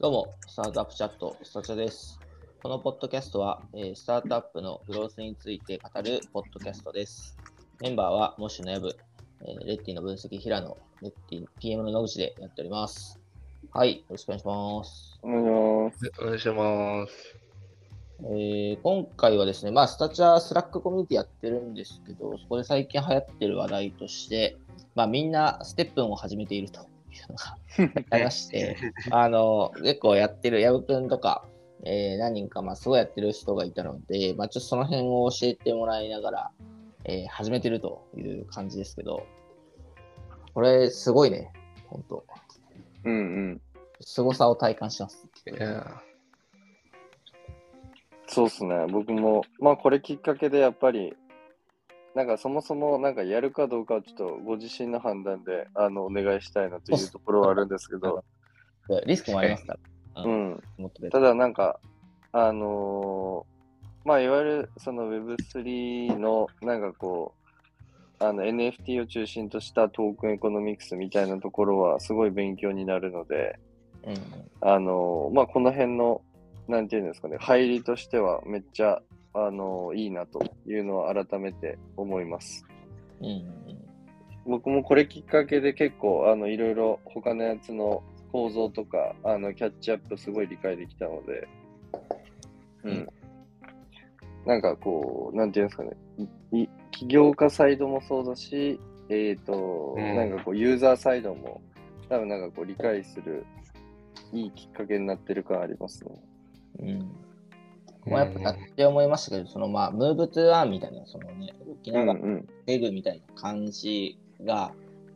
どうも、スタートアップチャット、スタチャです。このポッドキャストは、えースタートアップのグロースについて語るポッドキャストです。メンバーは、 MOSH のヤブ、えー Retty の分析、平野、 Retty PM の野口でやっております。はい、よろしくお願いします。お願いします。お願いします。えー今回はですね、まあ、スタチャー Slack コミュニティやってるんですけど、そこで最近流行ってる話題として、まあ、みんな STEPN を始めているというのがありまして、あの、結構やってる、矢部くんとか、えー何人か、まあ、すごいやってる人がいたので、まあ、ちょっとその辺を教えてもらいながら、えー始めてるという感じですけど、これ、すごいね、本当うんうん。凄さを体感してます。いやそうっすね。僕も、まあこれきっかけでやっぱり、なんかそもそもなんかやるかどうかはちょっとご自身の判断であのお願いしたいなというところはあるんですけど、リスクもありますから。ううん。ただなんか、あのーまあいわゆるその Web3 のなんかこう、あの NFT を中心としたトークンエコノミクスみたいなところはすごい勉強になるので、うん。あのまあ、この辺の、なんていうんですかね、入りとしてはめっちゃ、あのいいなというのを改めて思います。うんうん僕もこれきっかけで結構、あの、いろいろ他のやつの構造とか、あの、キャッチアップすごい理解できたので、うん。なんかこう、なんていうんですかね、起業家サイドもそうだし、えっ、と、うんなんかこう、ユーザーサイドも、多分なんかこう、理解する、いいきっかけになってる感ありますね。うんまあ、やっぱやって思いましたけど、そのまあ、ムーブトゥーアンみたいな、そのね、動きうなんがらうん。防ぐみたいな感じが、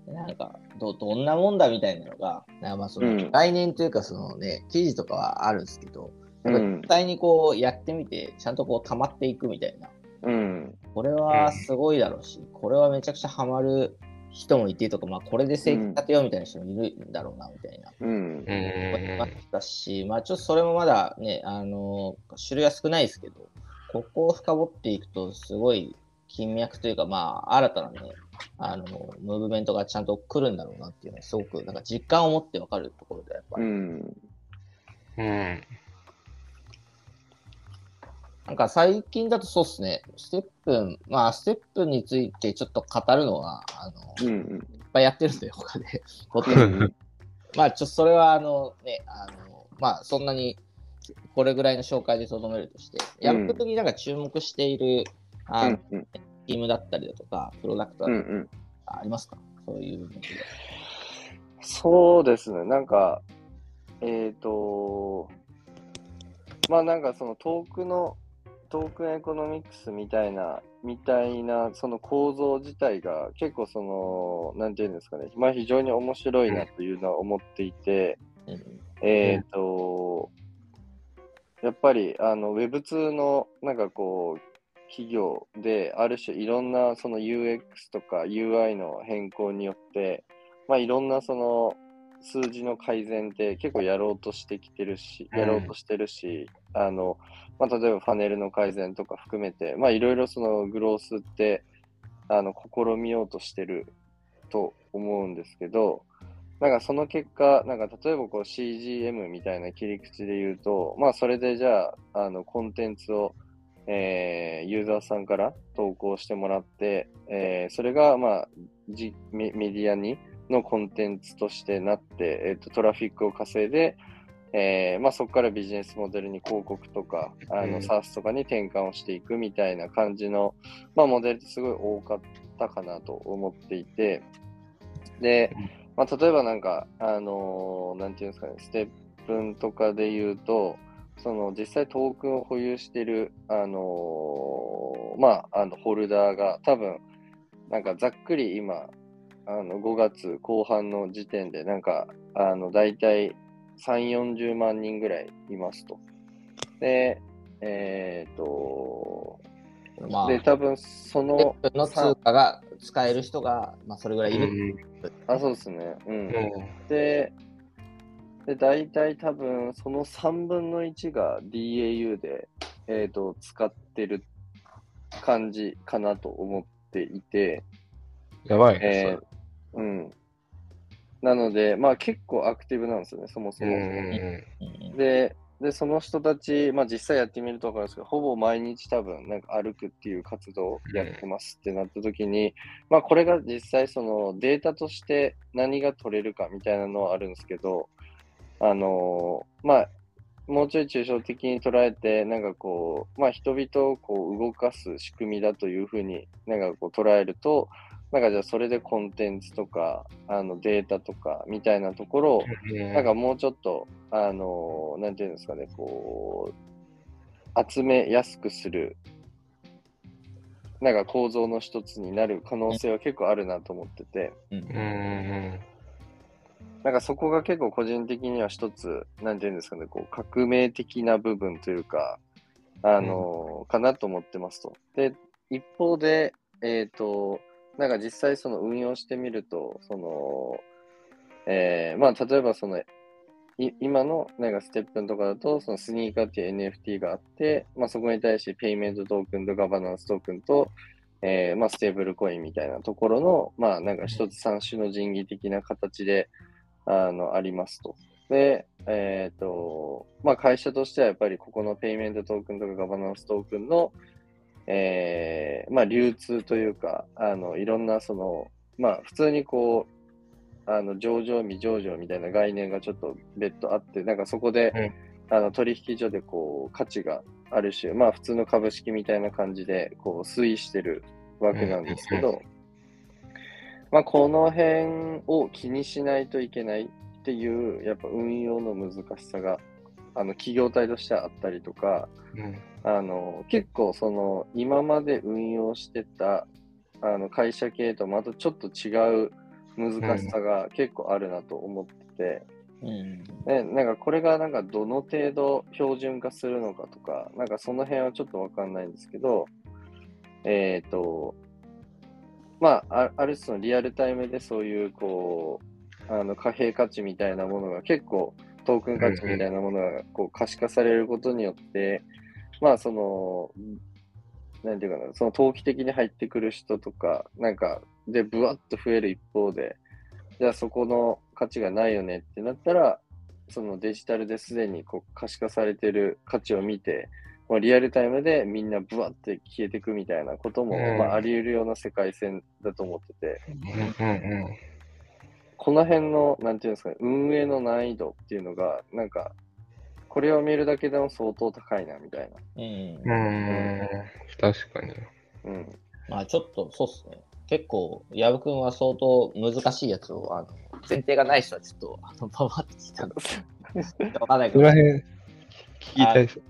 なんかど、どんなもんだみたいなのが、まあそうんの概念というか、そのね、記事とかはあるんですけど、やっぱうん実際にこうやってみて、ちゃんとこう溜まっていくみたいな、うん。これはすごいだろうし、これはめちゃくちゃハマる人もいてとか、まあ、これで生計立てようみたいな人もいるんだろうな、みたいな。うん。ましたし、まあちょっとそれもまだね、あの種類は少ないですけど、ここを深掘っていくと、すごい金脈というか、まあ新たなね、あのムーブメントがちゃんと来るんだろうなっていうのは、すごくなんか実感を持ってわかるところで、やっぱり、うん。うん。なんか最近だとそうっすね、ステップ、まあステップについてちょっと語るのは、あの、いっうん。ぱいやってるんで、他で。まあ、ちょっとそれは、あのね、あの、まあ、そんなに、これぐらいの紹介でとどめるとして、うんやっぱりなんか注目している、あの、うん。チームだったりだとか、プロダクトだったりうんうん。ありますか、そういう部分で。そうですね、なんか、えっ、と、まあなんかそのトークの、トークンエコノミクスみたいな、みたいな、その構造自体が結構その、なんていうんですかね、まあ非常に面白いなというのは思っていて、うん。えっ、と、やっぱりあの Web2 のなんかこう、企業である種いろんなその UX とか UI の変更によって、まあいろんなその数字の改善って結構やろうとしてきてるし、うん。やろうとしてるし、あの、まあ例えばファネルの改善とか含めて、まあいろいろそのグロースって、あの、試みようとしてると思うんですけど、なんかその結果、なんか例えばこう CGM みたいな切り口で言うと、まあそれでじゃあ、あのコンテンツを、えーユーザーさんから投稿してもらって、えーそれがまあメディアにのコンテンツとしてなって、えーとトラフィックを稼いで、えーまあ、そこからビジネスモデルに広告とか、あのうん。SaaS とかに転換をしていくみたいな感じの、まあ、モデルってすごい多かったかなと思っていて、で、まあ、例えばなんか、あのーなんていうんですかね、ステップンとかで言うと、その実際トークンを保有している、あのーまあ、あのホルダーが多分、なんかざっくり今、あの5月後半の時点で、なんか、あの、大体3、40万人ぐらいいますと。で、えっ、と、まあ、で、多分その、プの通貨が使える人が、まあ、それぐらいいる。あ、そうですね。うん。うん。で、で、大体多分その3分の1が DAU で、えっ、と、使ってる感じかなと思っていて、やばいえね。ーうん。なので、まあ結構アクティブなんですよね、そもそうんも。で、で、その人たち、まあ実際やってみると分かるんですけど、ほぼ毎日多分、なんか歩くっていう活動をやってますってなった時に、まあこれが実際そのデータとして何が取れるかみたいなのはあるんですけど、あのーまあ、もうちょい抽象的に捉えて、なんかこう、まあ人々をこう動かす仕組みだというふうになんかこう捉えると、なんかじゃあそれでコンテンツとか、あのデータとかみたいなところを、なんかもうちょっと、あの、なんていうんですかね、こう、集めやすくする、なんか構造の一つになる可能性は結構あるなと思ってて、うん。なんかそこが結構個人的には一つ、なんていうんですかね、こう、革命的な部分というか、あの、かなと思ってますと。で、一方で、えっ、と、なんか実際その運用してみると、その、えーまあ例えばその、い今のなんかステップンとかだと、そのスニーカーっていう NFT があって、まあそこに対してペイメントトークンとガバナンストークンと、えーまあステーブルコインみたいなところの、まあなんか一つ三種の神器的な形で、あの、ありますと。で、えっ、と、まあ会社としてはやっぱりここのペイメントトークンとかガバナンストークンの、えーまあ流通というか、あの、いろんなその、まあ普通にこう、あの、上場未上場みたいな概念がちょっと別途あって、なんかそこで、あの、取引所でこう、価値がある種、まあ普通の株式みたいな感じで、こう、推移してるわけなんですけど、まあこの辺を気にしないといけないっていう、やっぱ運用の難しさが、あの、企業体としてはあったりとか、うんあの、結構その、今まで運用してた、あの、会社系とまたちょっと違う難しさが結構あるなと思ってて、うん。ね、なんかこれがなんかどの程度標準化するのかとか、なんかその辺はちょっとわかんないんですけど、えっ、と、まあ、あある種のリアルタイムでそういうこう、あの貨幣価値みたいなものが結構トークン価値みたいなものがこう可視化されることによって、まあその、なんていうかな、その投機的に入ってくる人とか、なんか、で、ぶわっと増える一方で、じゃあそこの価値がないよねってなったら、そのデジタルですでにこう可視化されてる価値を見て、もうリアルタイムでみんなブワって消えていくみたいなことも、うん。まあ、あり得るような世界線だと思ってて、うんうん。この辺の、なんていうんですかね、運営の難易度っていうのが、なんか、これを見るだけでも相当高いな、みたいな。うんうん。うん。確かに。うん。まあちょっとそうっすね。結構、矢部君は相当難しいやつを、あの前提がない人はちょっと、あの、パワって聞いたんで、わかんないけどそこら、辺聞きたいです。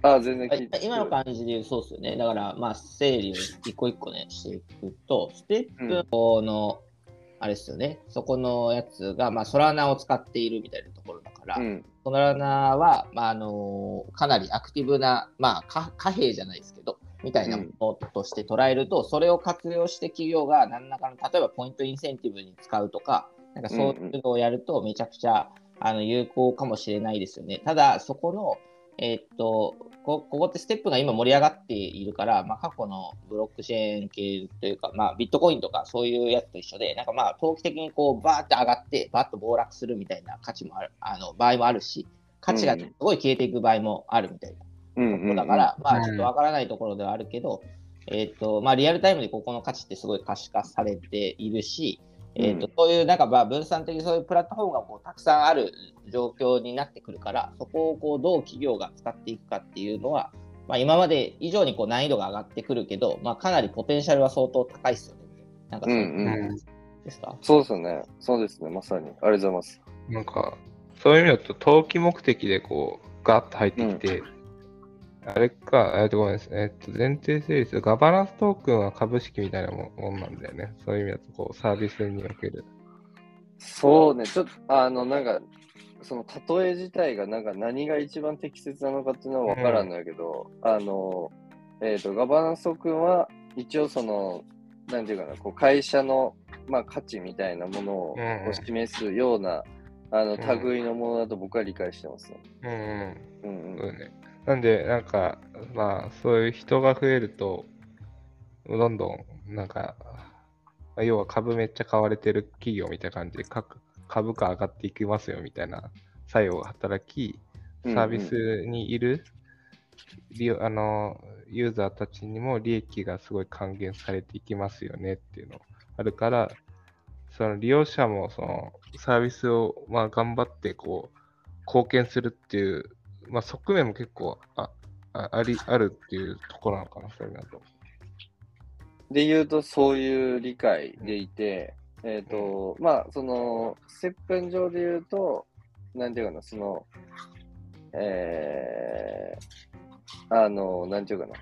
あ、全然聞いて今の感じで言うそうですよね。だから、まあ、整理を一個一個ね、していくと、ステップの、あれですよね、そこのやつが、まあ、ソラナを使っているみたいなうん。ソラナは、まあ、あのかなりアクティブな、まあ、か貨幣じゃないですけど、みたいなものとして捉えると、それを活用して企業が何らかの、例えばポイントインセンティブに使うとか、なんかそういうのをやると、めちゃくちゃ、あの有効かもしれないですよね。ただ、そこの、えーっとこ、ここってステップが今盛り上がっているから、まあ、過去のブロックチェーン系というか、まあ、ビットコインとかそういうやつと一緒で、なんかまあ、投機的にこう、バーって上がって、バーッと暴落するみたいな価値もある、あの、場合もあるし、価値がすごい消えていく場合もあるみたいな。うんうんうん。だから、まうんあ、ちょっとわからないところではあるけど、えっ、と、まあ、リアルタイムでここの価値ってすごい可視化されているし、えっ、と、うんそういう、なんか、まあ、分散的にそういうプラットフォームがこうたくさんある状況になってくるから、そこをこう、どう企業が使っていくかっていうのは、まあ、今まで以上にこう難易度が上がってくるけど、まあ、かなりポテンシャルは相当高いですよね。なんかそうういうんうん。ですか、そうですよね。そうですね。まさに。ありがとうございます。なんか、そういう意味だと、投機目的でこう、ガッと入ってきて、あれか、えっと、ごめんなさい。えっと、前提整理するガバナンストークンは株式みたいなもんなんだよね。そういう意味だと、こう、サービスにおける。そうね。ちょっと、あの、なんか、その例え自体がなんか何が一番適切なのかっていうのは分からんのやけど、あの、えっ、と、ガバナンストークンは一応その、なんていうかな、こう会社の、まあ、価値みたいなものを示すような、あの、ん類のものだと僕は理解してますね。うんうん。うんうん。そうね。なんで、なんか、まあ、そういう人が増えると、どんどん、なんか、まあ要は株めっちゃ買われてる企業みたいな感じで、各株価上がっていきますよみたいな作用が働き、サービスにいる、利用あのユーザーたちにも利益がすごい還元されていきますよねっていうのあるから、その利用者もそのサービスをまあ頑張ってこう貢献するっていう、まあ、側面も結構ああありあるっていうところなのかな、それだと。で言うと、そういう理解でいて、えっ、と、まあ、その、接吻上で言うと、なんていうかな、その、えー、あの、なんていうかな。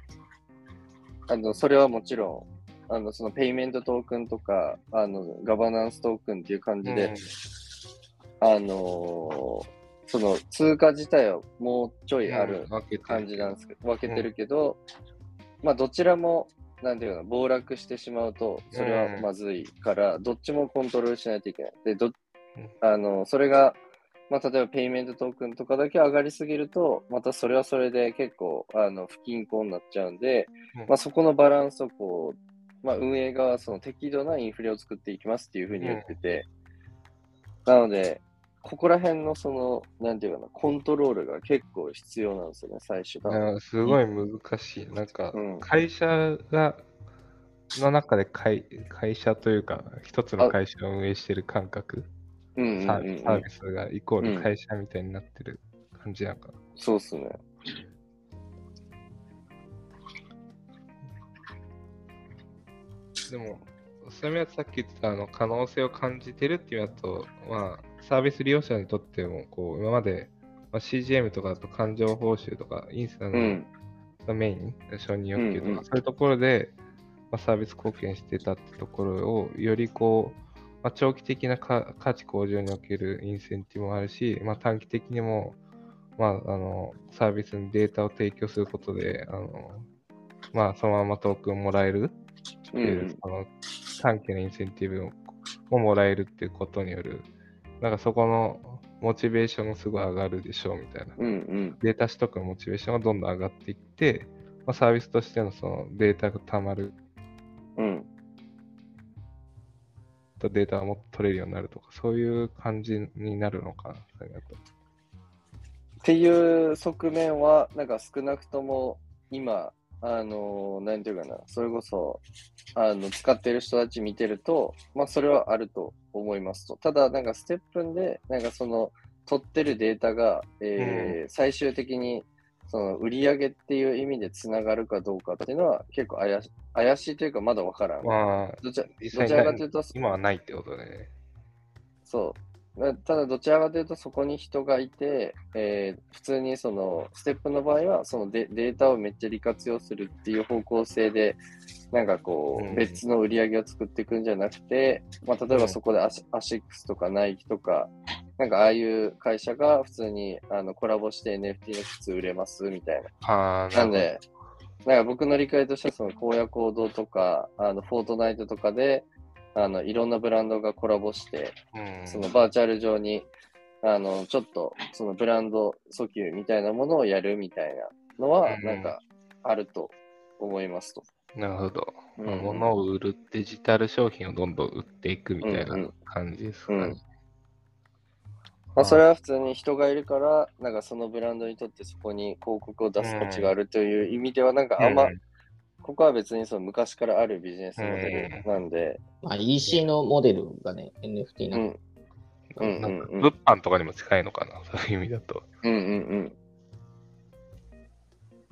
あの、それはもちろん、あの、そのペイメントトークンとか、あの、ガバナンストークンっていう感じで、あのその通貨自体はもうちょいある感じなんですけど、分けてるけど、まあどちらも、なんていうかな、暴落してしまうと、それはまずいから、どっちもコントロールしないといけない。で、ど、あの、それが、まあ例えばペイメントトークンとかだけ上がりすぎると、またそれはそれで結構、あの、不均衡になっちゃうんで、まあそこのバランスをこう、まあ運営側はその適度なインフレを作っていきますっていうふうに言ってて、なので、ここら辺のその、なんていうかな、コントロールが結構必要なんですよね、最初から。うんすごい難しい。なんかうん、会社が、の中で会会社というか、一つの会社を運営してる感覚、うんうんサうんうんサービスがイコール会社みたいになってる感じなんかな。そうっすね。でも、そういう意味だとさっき言ってたあの可能性を感じてるっていうのだと、まあ、サービス利用者にとっても、こう、今まで、まあ、CGM とかだと感情報酬とか、インスタのうん。メイン、承認欲求とか、うんうんそういうところで、まあ、サービス貢献してたってところを、よりこう、まあ、長期的なか価値向上におけるインセンティブもあるし、まあ、短期的にも、まあ、あのサービスにデータを提供することで、あのまあ、そのままトークンをもらえるってういう、ん。短期のインセンティブをももらえるっていうことによる、なんかそこのモチベーションがすごい上がるでしょうみたいな。うんうん。データ取得のモチベーションがどんどん上がっていって、まあ、サービスとしてのそのデータがたまるうん。とデータがもっと取れるようになるとか、そういう感じになるのかな、それだと。っていう側面は、なんか少なくとも今、あの、なんていうかな、それこそ、あの、使ってる人たち見てると、まあ、それはあると思いますと。ただ、なんかステップンで、なんかその、取ってるデータが、えー最終的に、その、売り上げっていう意味でつながるかどうかっていうのは、結構怪し怪しいというか、まだわからん。まあ、どちら実どちらかというと、今はないってことでね。そう。なただ、どちらかというと、そこに人がいて、えー普通にその、ステップの場合は、そのデデータをめっちゃ利活用するっていう方向性で、なんかこう別の売り上げを作っていくんじゃなくて、まあ、例えばそこでアシアシックスとかナイキとか、なんかああいう会社が普通にあのコラボして NFT の靴売れますみたいな。なんで、なんか僕の理解としては、その荒野行動とか、あの、フォートナイトとかで、あの、いろんなブランドがコラボして、うん、そのバーチャル上に、あの、ちょっと、そのブランド訴求みたいなものをやるみたいなのはう、ん。なんか、あると思いますと。なるほど。うん。まあ物を売る、デジタル商品をどんどん売っていくみたいうんうなん。感じですかね。うん。まあ、それは普通に人がいるから、なんかそのブランドにとってそこに広告を出す価値があるという意味では、なんかあんま、うんここは別にその昔からあるビジネスモデルなんで、まあ、EC のモデルがね、NFT うなんん、うんなんかうんうん物販とかにも近いのかな、そういう意味だと。うんうんうん。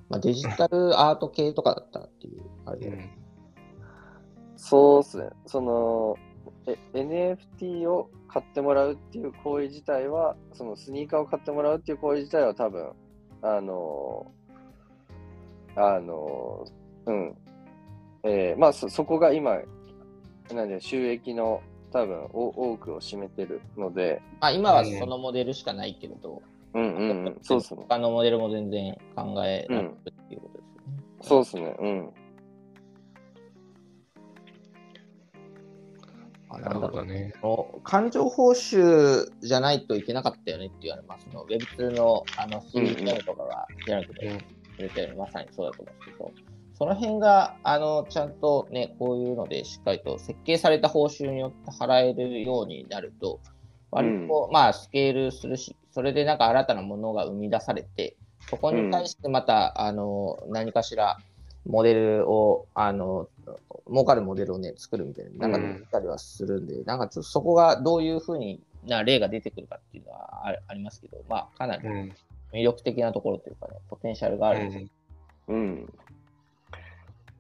まあ、デジタルアート系とかだったらっていう、あれで、うんそうっすね。その、え NFT を買ってもらうっていう行為自体は、そのスニーカーを買ってもらうっていう行為自体は多分、あの、あの、うん。えーまあそ、そこが今、なんで収益の多分お多くを占めてるので、まあ、今はそのモデルしかないけれど、うんうんうん、そうっすね。他のモデルも全然考えられるっていうことですよね。そうっすね。うん。あなるほどね。感情報酬じゃないといけなかったよねっていうのは、まあ、その Web2 のあの CM とかが開くでうんくれてるまさにそうだと思うんですけど、その辺があのちゃんとね、こういうのでしっかりと設計された報酬によって払えるようになると、割と、まあ、スケールするし、それでなんか新たなものが生み出されて、そこに対してまた、あの、何かしら、モデルを、あの、儲かるモデルをね、作るみたいな、なんか出たりはするんで、なんかちょっとそこがどういうふうにな例が出てくるかっていうのはあありますけど、まあ、かなりうん。魅力的なところというかね、ポテンシャルがある。ん。で、うん。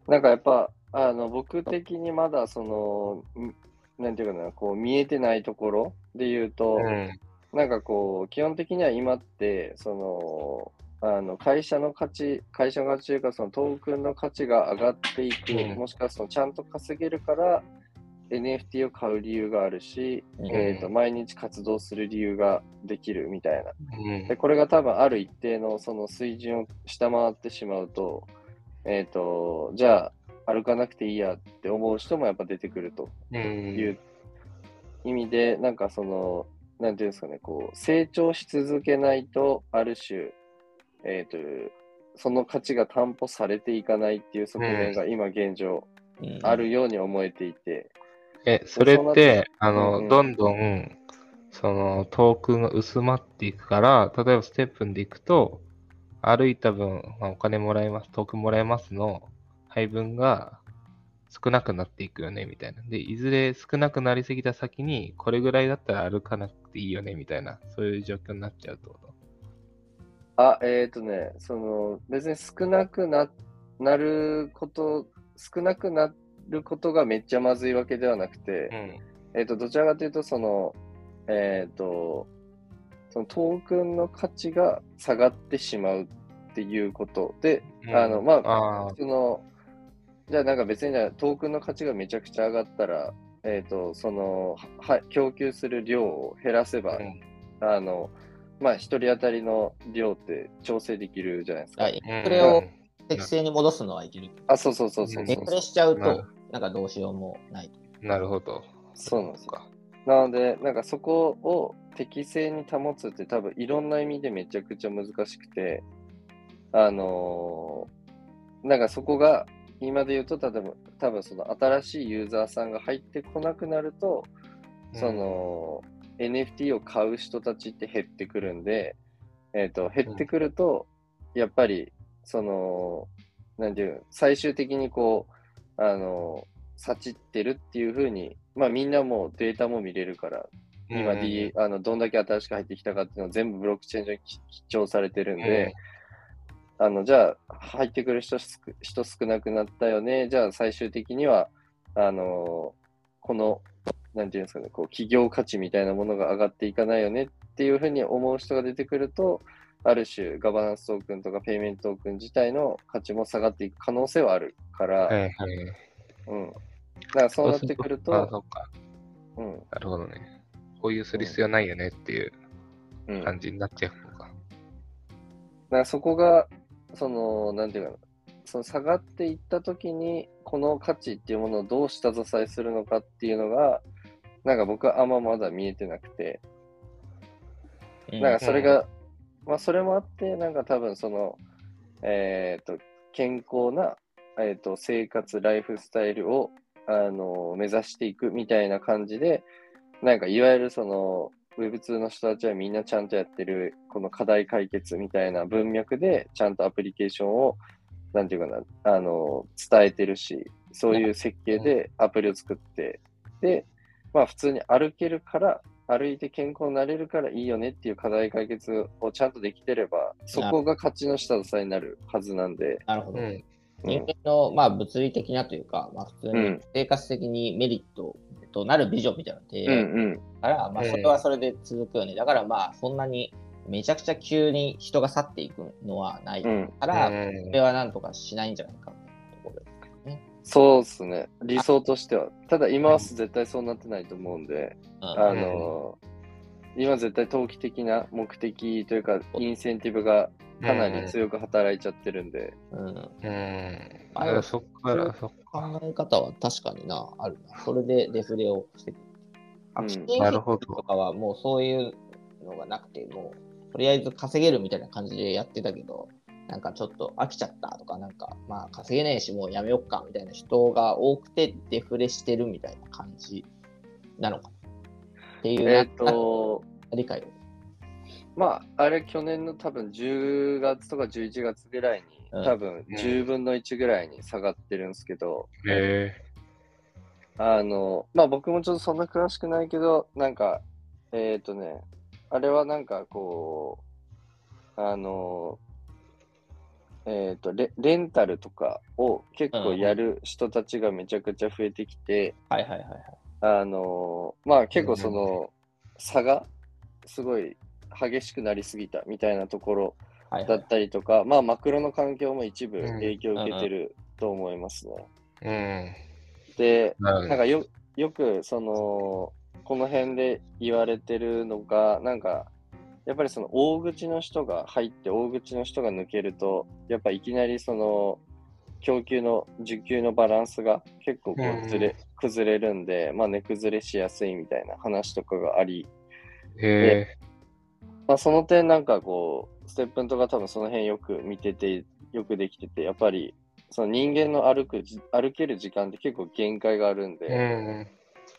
なんかやっぱ、あの、僕的にまだその、んなんていうかな、こう見えてないところで言うと、うん。なんかこう、基本的には今って、その、あの会社の価値、会社の価値というか、そのトークンの価値が上がっていく、うんもしくはそのちゃんと稼げるから、NFT を買う理由があるし、うんえーと毎日活動する理由ができるみたいな。うんで、これが多分ある一定のその水準を下回ってしまうと、えっ、と、じゃあ歩かなくていいやって思う人もやっぱ出てくるとうん。いう意味で、なんかその、なんていうんですかね、こう、成長し続けないと、ある種、えっ、と、その価値が担保されていかないっていう側面が今現状うん。あるように思えていて、え、それって、あうんうの、ん。どんどん、その、トークンが薄まっていくから、例えばステップンでいくと、歩いた分、まあ、お金もらえます、トークンもらえますの配分が少なくなっていくよね、みたいな。で、いずれ少なくなりすぎた先に、これぐらいだったら歩かなくていいよね、みたいな、そういう状況になっちゃうってこと。あ、えっ、とね、その、別に少なくな、なること、少なくなることがめっちゃまずいわけではなくて、ん。えっ、と、どちらかというと、その、えっ、と、そのトークンの価値が下がってしまうっていうことで、あの、まあ、あその、じゃあなんか別にじゃあトークンの価値がめちゃくちゃ上がったら、えっ、と、その、は、供給する量を減らせば、あ、うん。あの、まあ、一人当たりの量って調整できるじゃないですか。はい、それを適正に戻すのはいける。あ、そうそうそうそうそう。デフレしちゃうと、なんかどうしようもない。と。なるほど。そうなんですよ。か。なので、なんかそこを適正に保つって多分いろんな意味でめちゃくちゃ難しくて、あのーなんかそこが今で言うと、例えば多分その新しいユーザーさんが入ってこなくなると、その NFT を買う人たちって減ってくるんで、えっ、と、減ってくると、やっぱり、その、なんていう、最終的にこう、あの、幸ってるっていうふうに、まあみんなもうデータも見れるから、うん、今、D あのどんだけ新しく入ってきたかっていうのを全部ブロックチェーン上に記記帳されてるんで、あの、じゃあ、入ってくる人人少なくなったよね。じゃあ、最終的には、あのこの、なんていうんですかね、こう、企業価値みたいなものが上がっていかないよねっていうふうに思う人が出てくると、ある種、ガバナンストークンとかペイメントトークン自体の価値も下がっていく可能性はあるから、はいはい。うん。だからそうなってくるあ、と、そっか。うん、なるほどね。こういうする必要ないよねっていううん。感じになっちゃうのか。だからそこが、その、なんていうかな、その下がっていったときに、この価値っていうものをどう下支えするのかっていうのが、なんか僕はあんままだ見えてなくて、うん。なんかそれが、まあそれもあって、なんか多分その、えっ、と、健康な、えっ、と、生活、ライフスタイルを、あの、目指していくみたいな感じで、なんかいわゆるその、Web2 の人たちはみんなちゃんとやってる、この課題解決みたいな文脈で、ちゃんとアプリケーションを、なんていうかな、あの、伝えてるし、そういう設計でアプリを作って、で、まあ普通に歩けるから、歩いて健康になれるからいいよねっていう課題解決をちゃんとできてれば、そこが価値の下支えになるはずなんで、なるほど。うん。人間の、まあ、物理的なというか、まあ、普通にうん生活的にメリットとなるビジョンみたいな提うん案うん。から、まあ、うんそれはそれで続くよね。だから、まあ、そんなにめちゃくちゃ急に人が去っていくのはないかうん。ら、うんそれはなんとかしないんじゃないかところですかね。そうですね。理想としては。ただ今は絶対そうなってないと思うんで、うんあの、今絶対投機的な目的というか、インセンティブがかなり強く働いちゃってるんで、うんうん。まあだからそっから、そっ考え方は確かにな、あるな。それでデフレをしていく。あうなるほど品とかはもうそういうのがなくて、もうとりあえず稼げるみたいな感じでやってたけど、なんかちょっと飽きちゃったとか、なんかまあ稼げねえしもうやめよっかみたいな人が多くてデフレしてるみたいな感じなのかな。っていう、えっ、と、理解を。まあ、あれ去年の多分10月とか11月ぐらいに、うん。多分10分の1ぐらいに下がってるんですけど、へあの、まあ僕もちょっとそんな詳しくないけど、なんか、えっ、とね、あれはなんかこう、あの、えっ、とレ、レンタルとかを結構やる人たちがめちゃくちゃ増えてきて、はいはいはいはい。あの、まあ結構その、差がすごい激しくなりすぎたみたいなところはいはい。だっ、たりとか、まあマクロの環境も一部うん。影響を受けてると思いますね。うん。なるほど。なんかよよくそのこの辺で言われてるのがなんかやっぱりその大口の人が入って大口の人が抜けるとやっぱいきなりその供給の需給のバランスが結構こうんうずれ、崩れるんで、まあ、値崩れしやすいみたいな話とかがあり、へえ。まあ、その点なんかこうステップンとか多分その辺よく見ててよくできててやっぱりその人間の歩くじ歩ける時間って結構限界があるんで、うん。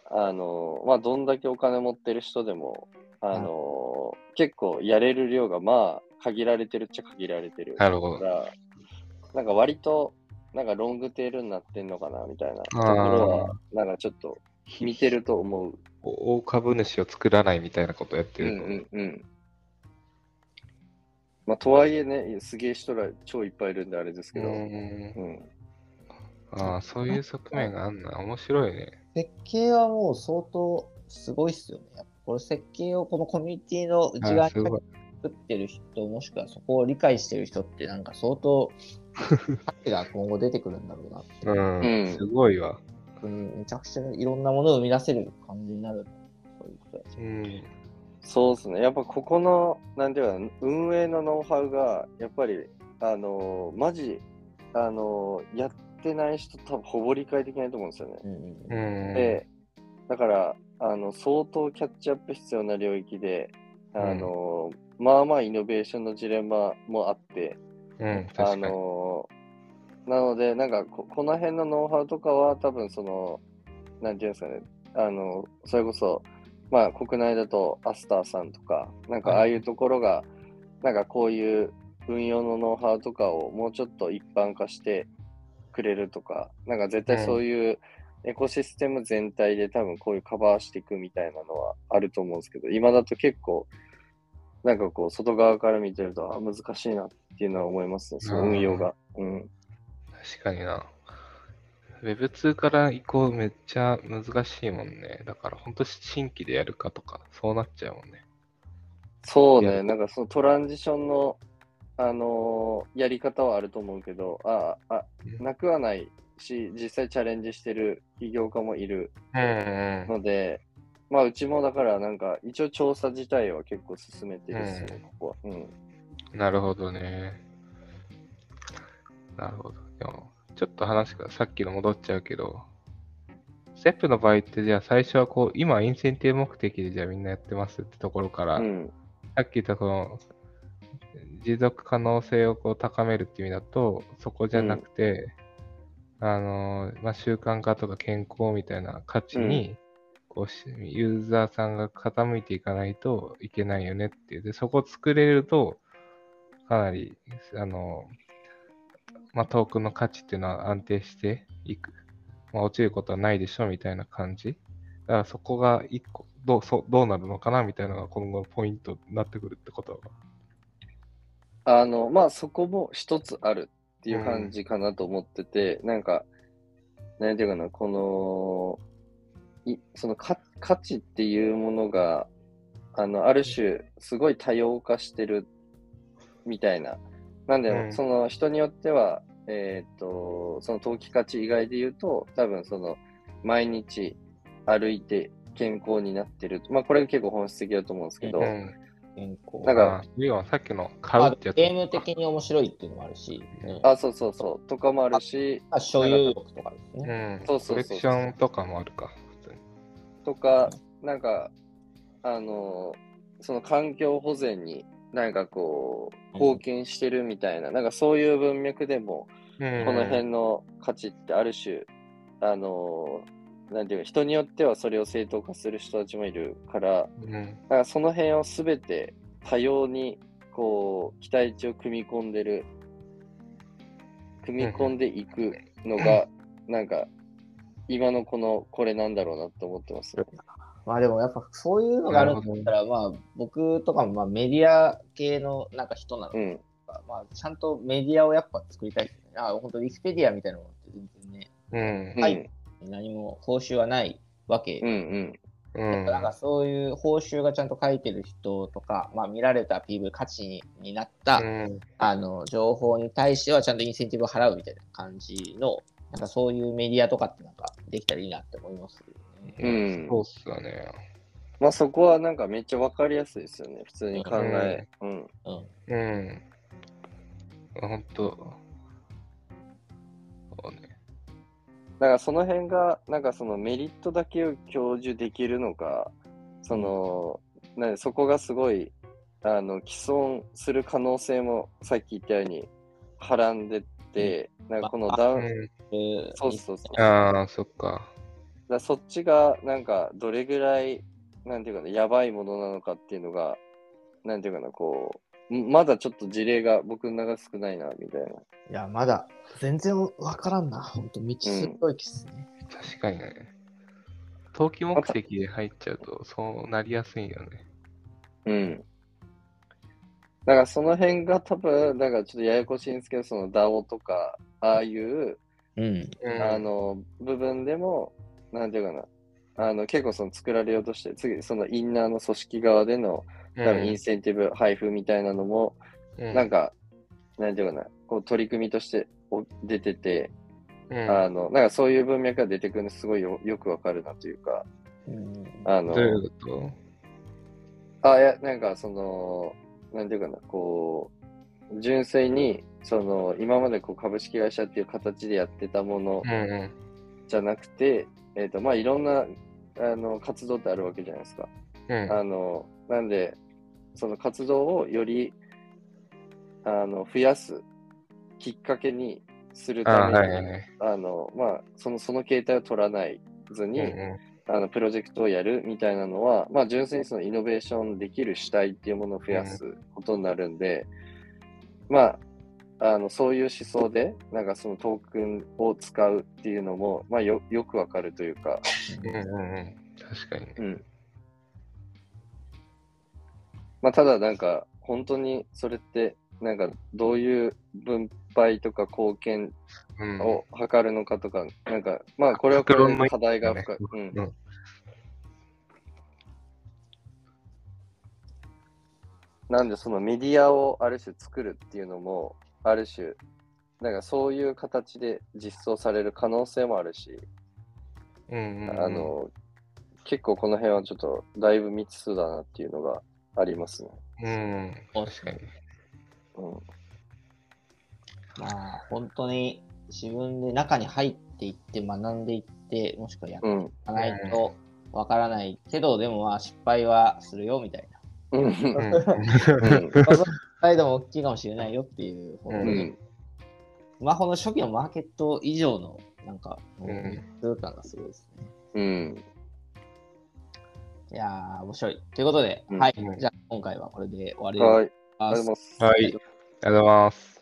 あの、まあ、どんだけお金持ってる人でも、あの、結構やれる量がまあ、限られてるっちゃ限られてる。なるほど。なんか割と、なんかロングテールになってんのかな、みたいなところは、なんかちょっと見てると思う。大株主を作らないみたいなことやってうんると。うんうん。まあ、とはいえね、すげえ人ら超いっぱいいるんであれですけど、うんうん。ああ、そういう側面があんな。面白いね。設計はもう相当すごいっすよね。やっぱこれ設計をこのコミュニティの内側に作ってる人、もしくはそこを理解してる人ってなんか相当 が今後出てくるんだろうなって。うん。うんすごいわ。めちゃくちゃいろんなものを生み出せる感じになる。そういうことやしうん。そうですね。やっぱここの、なんていうかな、運営のノウハウが、やっぱり、あのーマジ、あのーやってない人多分ほぼ理解できないと思うんですよね。うんうんううんん。で、だから、あの、相当キャッチアップ必要な領域で、あのーまあまあイノベーションのジレンマもあって、うん、あ確かに。のーなので、なんかこ、この辺のノウハウとかは、多分その、なんていうんですかね、あの、それこそ、まあ、国内だとアスターさんとか、なんか、ああいうところが、なんかこういう運用のノウハウとかをもうちょっと一般化してくれるとか、なんか絶対そういうエコシステム全体で多分こういうカバーしていくみたいなのはあると思うんですけど、今だと結構、なんかこう、外側から見てると、あ難しいなっていうのは思いますね、その運用が。うん。確かにな。Web2 から移行めっちゃ難しいもんね。だから本当新規でやるかとか、そうなっちゃうもんね。そうね、なんかそのトランジションの、あのーやり方はあると思うけど、ああ、うんなくはないし、実際チャレンジしてる起業家もいる。ので、まあ、うちもだから、なんか、一応調査自体は結構進めてるっすね、うんここは。うん。なるほどね。なるほど。でも、ちょっと話がさっきの戻っちゃうけど、ステップの場合って、じゃあ最初はこう、今インセンティブ目的でじゃあみんなやってますってところから、うん。さっき言ったこの、持続可能性をこう高めるっていう意味だと、そこじゃなくて、あの、まあ、習慣化とか健康みたいな価値に、ユーザーさんが傾いていかないといけないよねっていう。で、そこを作れると、かなり、あの、まあ、トークンの価値っていうのは安定していく。まあ、落ちることはないでしょみたいな感じ。だからそこが一個、どうそうどうなるのかなみたいなのが今後のポイントになってくるってことあの、まあ、そこも一つあるっていう感じかなと思ってて、なんか、なんていうかな、この、いその価価値っていうものが、あの、ある種、すごい多様化してるみたいな。なんで、うんその人によっては、えーっと、その投機価値以外で言うと、多分その、毎日歩いて健康になってる。まあ、これが結構本質的だと思うんですけど、うん。健康なんかあ要はさっきの買まあうってやつ。ゲーム的に面白いっていうのもあるし、うんあ、そうそうそう、とかもあるし、まあ所有欲とかですうね。ん。そうそうそうコレクションとかもあるか。とか、なんか、あの、その環境保全になんかこう、貢献してるみたいな、なんかそういう文脈でも、うんこの辺の価値ってある種、あの、なんていうか、人によってはそれを正当化する人たちもいるから、うん。だからその辺をすべて多様にこう期待値を組み込んでる、組み込んでいくのが、なんか今のこのこれなんだろうなと思ってますね。まあでもやっぱそういうのがあるんだったら、まあ僕とかもまあメディア系のなんか人なのうん。か、まあちゃんとメディアをやっぱ作りたいですね。あ本当ウィキペディアみたいなものって全然ね、うん。はい何も報酬はないわけ。うんうん。うん。なんかそういう報酬がちゃんと書いてる人とか、まあ見られた PV 価値にになった、うん。あの情報に対してはちゃんとインセンティブを払うみたいな感じの、なんかそういうメディアとかってなんかできたらいいなって思いますよね。うんそうっすよね。まあそこはなんかめっちゃわかりやすいですよね。普通に考え。うん。うん。うん。ほんと。そうね。だからその辺が、なんかそのメリットだけを享受できるのか、その、なんそこがすごい、あの、既存する可能性もさっき言ったように、はらんでって、なんかこのダウン、うそうそうそう。ん。ああ、そっか。だそっちがなんかどれぐらい、なんていうかな、やばいものなのかっていうのが、なんていうかな、こう、んまだちょっと事例が僕の中で少ないな、みたいな。いや、まだ全然わからんな。本当道すごいきっすね。確かにね。投機目的で入っちゃうと、そうなりやすいよね。うん。だからその辺が多分、だからちょっとややこしいんですけど、その DAO とか、ああいう、うん。うんあ、の、部分でも、なんていうかな、あの、結構その作られようとして、次、そのインナーの組織側での、多分インセンティブ配布みたいなのも、うん、なんか、なんていうかな、こう取り組みとしてお出てて、うん、あの、なんかそういう文脈が出てくるのすごいよよくわかるなというか、うん。あのどう、いうこあ、いや、なんかその、なんていうかな、こう、純粋に、その、今までこう株式会社っていう形でやってたもの。じゃなくて、えっ、と、まあ、いろんな、あの、活動ってあるわけじゃないですか。うん。あの、なんで、その活動をより、あの、増やすきっかけにするあために、はいはいはい。あの、まあ、その、その形態を取らないずに、うんうあの、プロジェクトをやるみたいなのは、まあ、純粋にそのイノベーションできる主体っていうものを増やすことになるんで、まあ、あの、そういう思想で、なんかそのトークンを使うっていうのも、まあ、よ、よくわかるというか、ん。うんうんうん。確かにね。うん。まあ、ただなんか、本当にそれって、なんか、どういう分配とか貢献うん。を図るのかとか、なんか、まあ、これはこれで課題が深い。うんうんなんで、そのメディアをある種作るっていうのも、ある種、なんかそういう形で実装される可能性もあるし、うんうんうん。あの、結構この辺はちょっとだいぶ未知数だなっていうのがありますね。うん。確かに。うん。まあ、本当に自分で中に入っていって学んでいって、もしくはやってうん。いかないとわからないけど、でもまあ失敗はするよみたいな。失敗でも大きいかもしれないよっていう、本当に、うん。スマホの初期のマーケット以上の、なんか、ん通感がすごいですね。うん。いやー、面白い。ということで、うんはい。うんじゃあ、今回はこれで終わりはい。ありがとう。ございます。はい。ありがとうございます。